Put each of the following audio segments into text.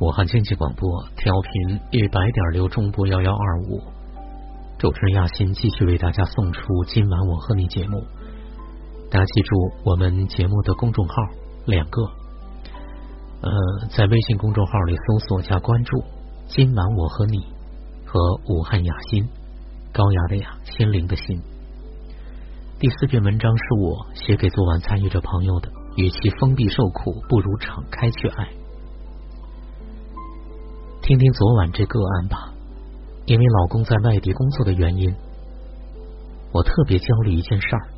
武汉经济广播调频一百点六中波幺幺二五，主持人亚欣继续为大家送出今晚我和你节目。大家记住我们节目的公众号两个，呃，在微信公众号里搜索加关注“今晚我和你”和武汉雅欣，高雅的雅，心灵的心。第四篇文章是我写给昨晚参与者朋友的，与其封闭受苦，不如敞开去爱。听听昨晚这个案吧，因为老公在外地工作的原因，我特别焦虑一件事儿，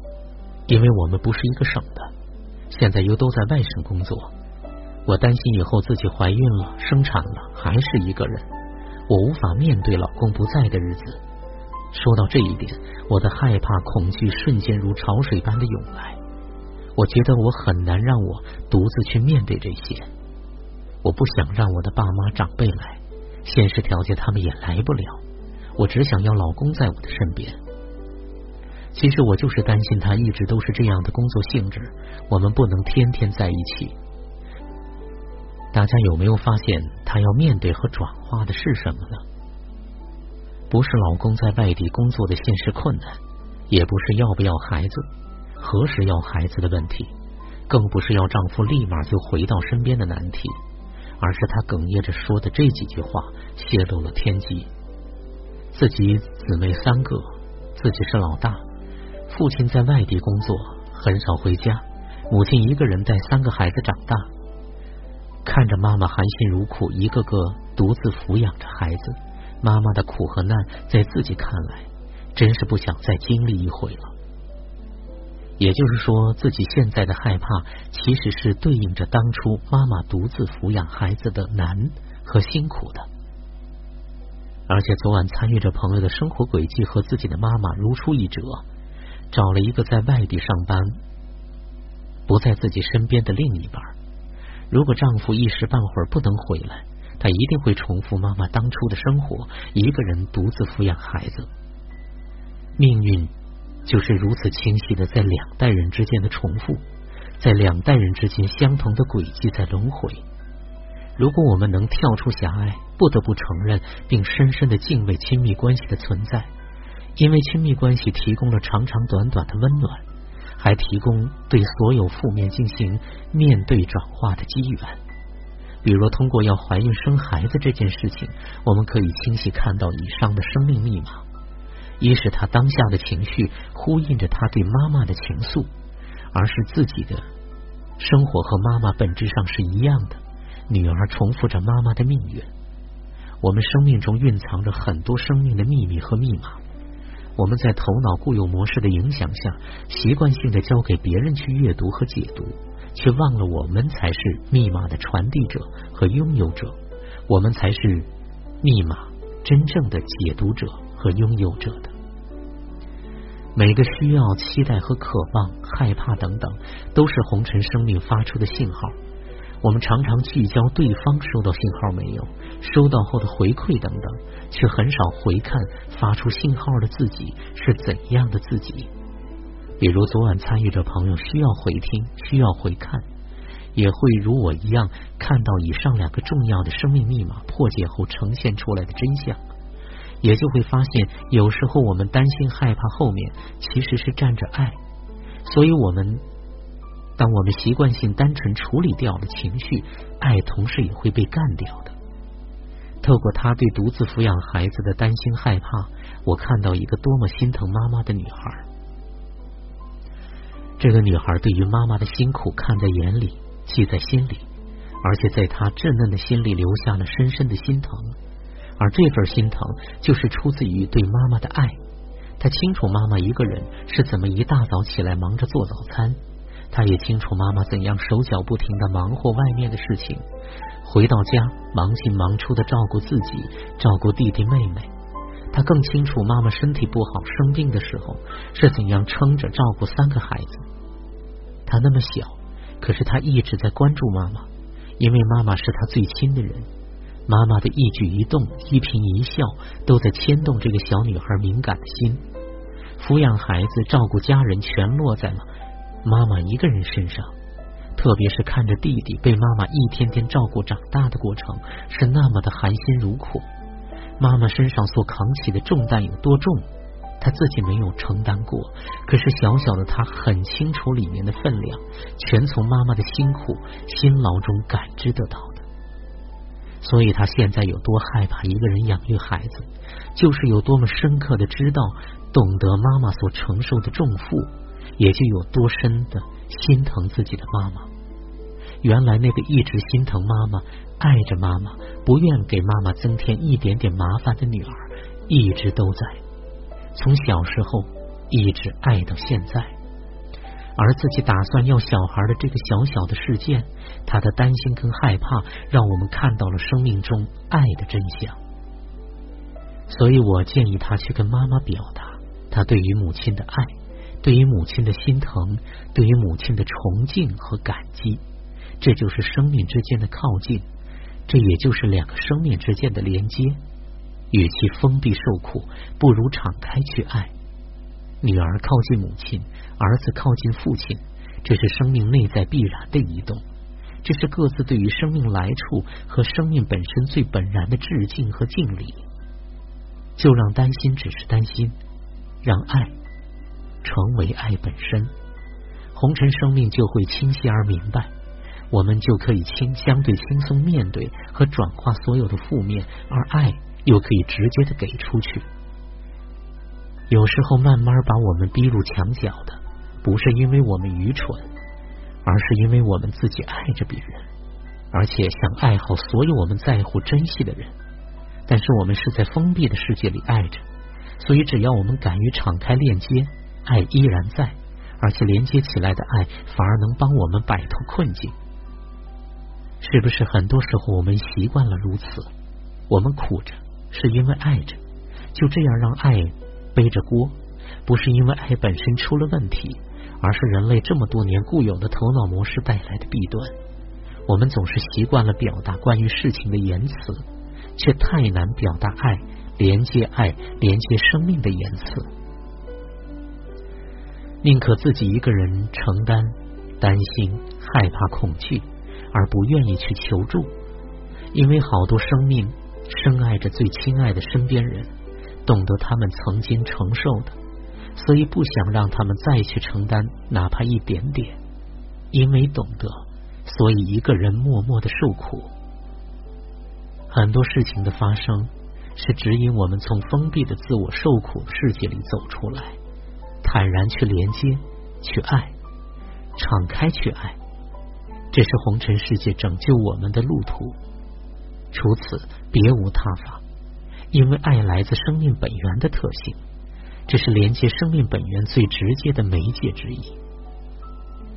因为我们不是一个省的，现在又都在外省工作，我担心以后自己怀孕了、生产了还是一个人，我无法面对老公不在的日子。说到这一点，我的害怕、恐惧瞬间如潮水般的涌来，我觉得我很难让我独自去面对这些，我不想让我的爸妈、长辈来。现实条件，他们也来不了。我只想要老公在我的身边。其实我就是担心他一直都是这样的工作性质，我们不能天天在一起。大家有没有发现，他要面对和转化的是什么呢？不是老公在外地工作的现实困难，也不是要不要孩子、何时要孩子的问题，更不是要丈夫立马就回到身边的难题。而是他哽咽着说的这几句话泄露了天机。自己姊妹三个，自己是老大，父亲在外地工作，很少回家，母亲一个人带三个孩子长大，看着妈妈含辛茹苦，一个个独自抚养着孩子，妈妈的苦和难，在自己看来，真是不想再经历一回了。也就是说，自己现在的害怕，其实是对应着当初妈妈独自抚养孩子的难和辛苦的。而且昨晚参与着朋友的生活轨迹和自己的妈妈如出一辙，找了一个在外地上班、不在自己身边的另一半。如果丈夫一时半会儿不能回来，她一定会重复妈妈当初的生活，一个人独自抚养孩子。命运。就是如此清晰的在两代人之间的重复，在两代人之间相同的轨迹在轮回。如果我们能跳出狭隘，不得不承认并深深的敬畏亲密关系的存在，因为亲密关系提供了长长短短的温暖，还提供对所有负面进行面对转化的机缘。比如通过要怀孕生孩子这件事情，我们可以清晰看到以上的生命密码。一是他当下的情绪呼应着他对妈妈的情愫，而是自己的生活和妈妈本质上是一样的。女儿重复着妈妈的命运。我们生命中蕴藏着很多生命的秘密和密码，我们在头脑固有模式的影响下，习惯性的交给别人去阅读和解读，却忘了我们才是密码的传递者和拥有者，我们才是密码真正的解读者和拥有者的。每个需要、期待和渴望、害怕等等，都是红尘生命发出的信号。我们常常聚焦对方收到信号没有，收到后的回馈等等，却很少回看发出信号的自己是怎样的自己。比如昨晚参与者朋友需要回听、需要回看，也会如我一样看到以上两个重要的生命密码破解后呈现出来的真相。也就会发现，有时候我们担心害怕，后面其实是站着爱。所以，我们当我们习惯性单纯处理掉了情绪，爱同时也会被干掉的。透过他对独自抚养孩子的担心害怕，我看到一个多么心疼妈妈的女孩。这个女孩对于妈妈的辛苦看在眼里，记在心里，而且在她稚嫩的心里留下了深深的心疼。而这份心疼，就是出自于对妈妈的爱。他清楚妈妈一个人是怎么一大早起来忙着做早餐，他也清楚妈妈怎样手脚不停的忙活外面的事情，回到家忙进忙出的照顾自己，照顾弟弟妹妹。他更清楚妈妈身体不好生病的时候是怎样撑着照顾三个孩子。他那么小，可是他一直在关注妈妈，因为妈妈是他最亲的人。妈妈的一举一动、一颦一笑，都在牵动这个小女孩敏感的心。抚养孩子、照顾家人，全落在了妈妈一个人身上。特别是看着弟弟被妈妈一天天照顾长大的过程，是那么的含辛茹苦。妈妈身上所扛起的重担有多重，她自己没有承担过，可是小小的她很清楚里面的分量，全从妈妈的辛苦辛劳中感知得到。所以他现在有多害怕一个人养育孩子，就是有多么深刻的知道、懂得妈妈所承受的重负，也就有多深的心疼自己的妈妈。原来那个一直心疼妈妈、爱着妈妈、不愿给妈妈增添一点点麻烦的女儿，一直都在，从小时候一直爱到现在。而自己打算要小孩的这个小小的事件，他的担心跟害怕，让我们看到了生命中爱的真相。所以我建议他去跟妈妈表达他对于母亲的爱，对于母亲的心疼，对于母亲的崇敬和感激。这就是生命之间的靠近，这也就是两个生命之间的连接。与其封闭受苦，不如敞开去爱。女儿靠近母亲，儿子靠近父亲，这是生命内在必然的移动，这是各自对于生命来处和生命本身最本然的致敬和敬礼。就让担心只是担心，让爱成为爱本身，红尘生命就会清晰而明白。我们就可以轻相对轻松面对和转化所有的负面，而爱又可以直接的给出去。有时候慢慢把我们逼入墙角的，不是因为我们愚蠢，而是因为我们自己爱着别人，而且想爱好所有我们在乎珍惜的人。但是我们是在封闭的世界里爱着，所以只要我们敢于敞开链接，爱依然在，而且连接起来的爱反而能帮我们摆脱困境。是不是很多时候我们习惯了如此？我们苦着是因为爱着，就这样让爱背着锅，不是因为爱本身出了问题，而是人类这么多年固有的头脑模式带来的弊端。我们总是习惯了表达关于事情的言辞，却太难表达爱、连接爱、连接生命的言辞。宁可自己一个人承担、担心、害怕、恐惧。而不愿意去求助，因为好多生命深爱着最亲爱的身边人，懂得他们曾经承受的，所以不想让他们再去承担哪怕一点点。因为懂得，所以一个人默默的受苦。很多事情的发生，是指引我们从封闭的自我受苦世界里走出来，坦然去连接，去爱，敞开去爱。这是红尘世界拯救我们的路途，除此别无他法。因为爱来自生命本源的特性，这是连接生命本源最直接的媒介之一。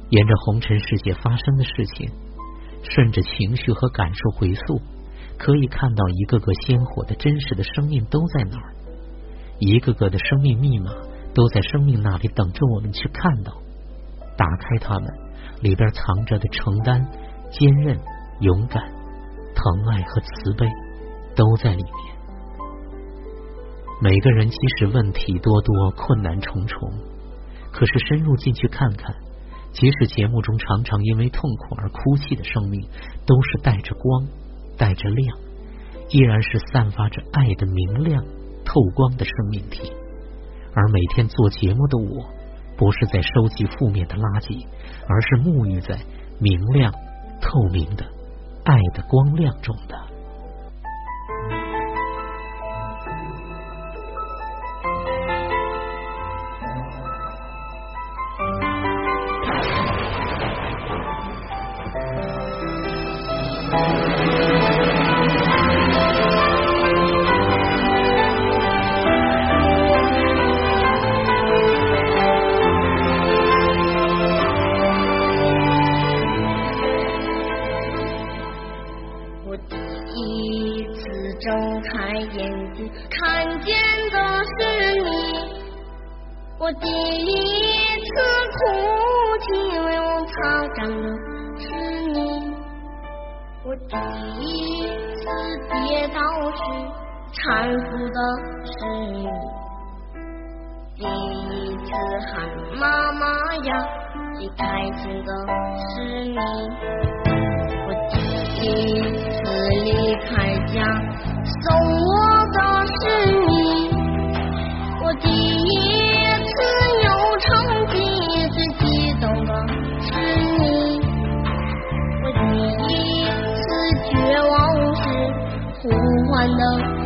沿着红尘世界发生的事情，顺着情绪和感受回溯，可以看到一个个鲜活的真实的生命都在哪儿，一个个的生命密码都在生命那里等着我们去看到，打开它们。里边藏着的承担、坚韧、勇敢、疼爱和慈悲，都在里面。每个人即使问题多多、困难重重，可是深入进去看看，即使节目中常常因为痛苦而哭泣的生命，都是带着光、带着亮，依然是散发着爱的明亮、透光的生命体。而每天做节目的我。不是在收集负面的垃圾，而是沐浴在明亮、透明的爱的光亮中的。我第一次哭泣，为我擦干的是你；我第一次跌倒时搀扶的是你。第一次喊妈妈呀，最开心的是你。我第一次离开家，送我的是你。我第一唤的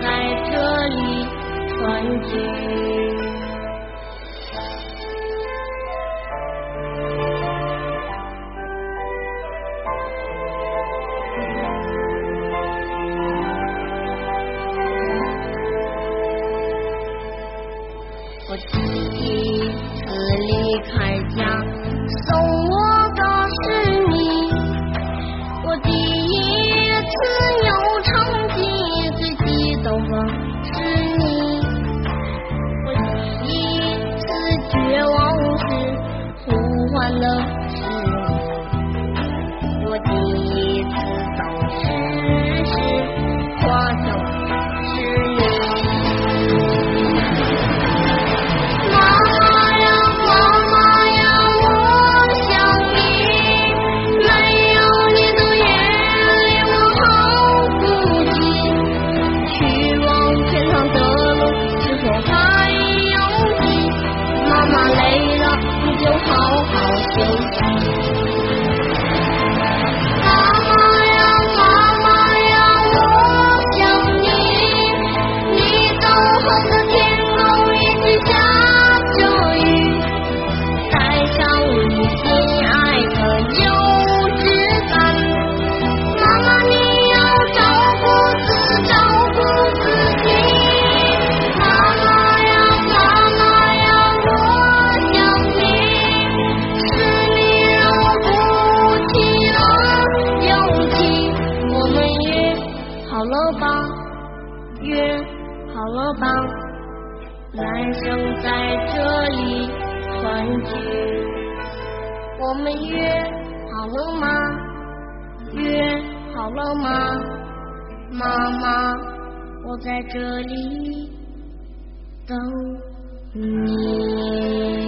在这里团聚。我第一次离开家，送我的是你。我第一次你等候的天空一直下着雨，带上你心爱的幼稚感。妈妈，你要照顾自照顾自己。妈妈呀，妈妈呀，我想你。是你让我鼓起了勇气。我们约好了吧？约好了吧？男生在这里团聚。我们约好了吗？约好了吗？妈妈，我在这里等你。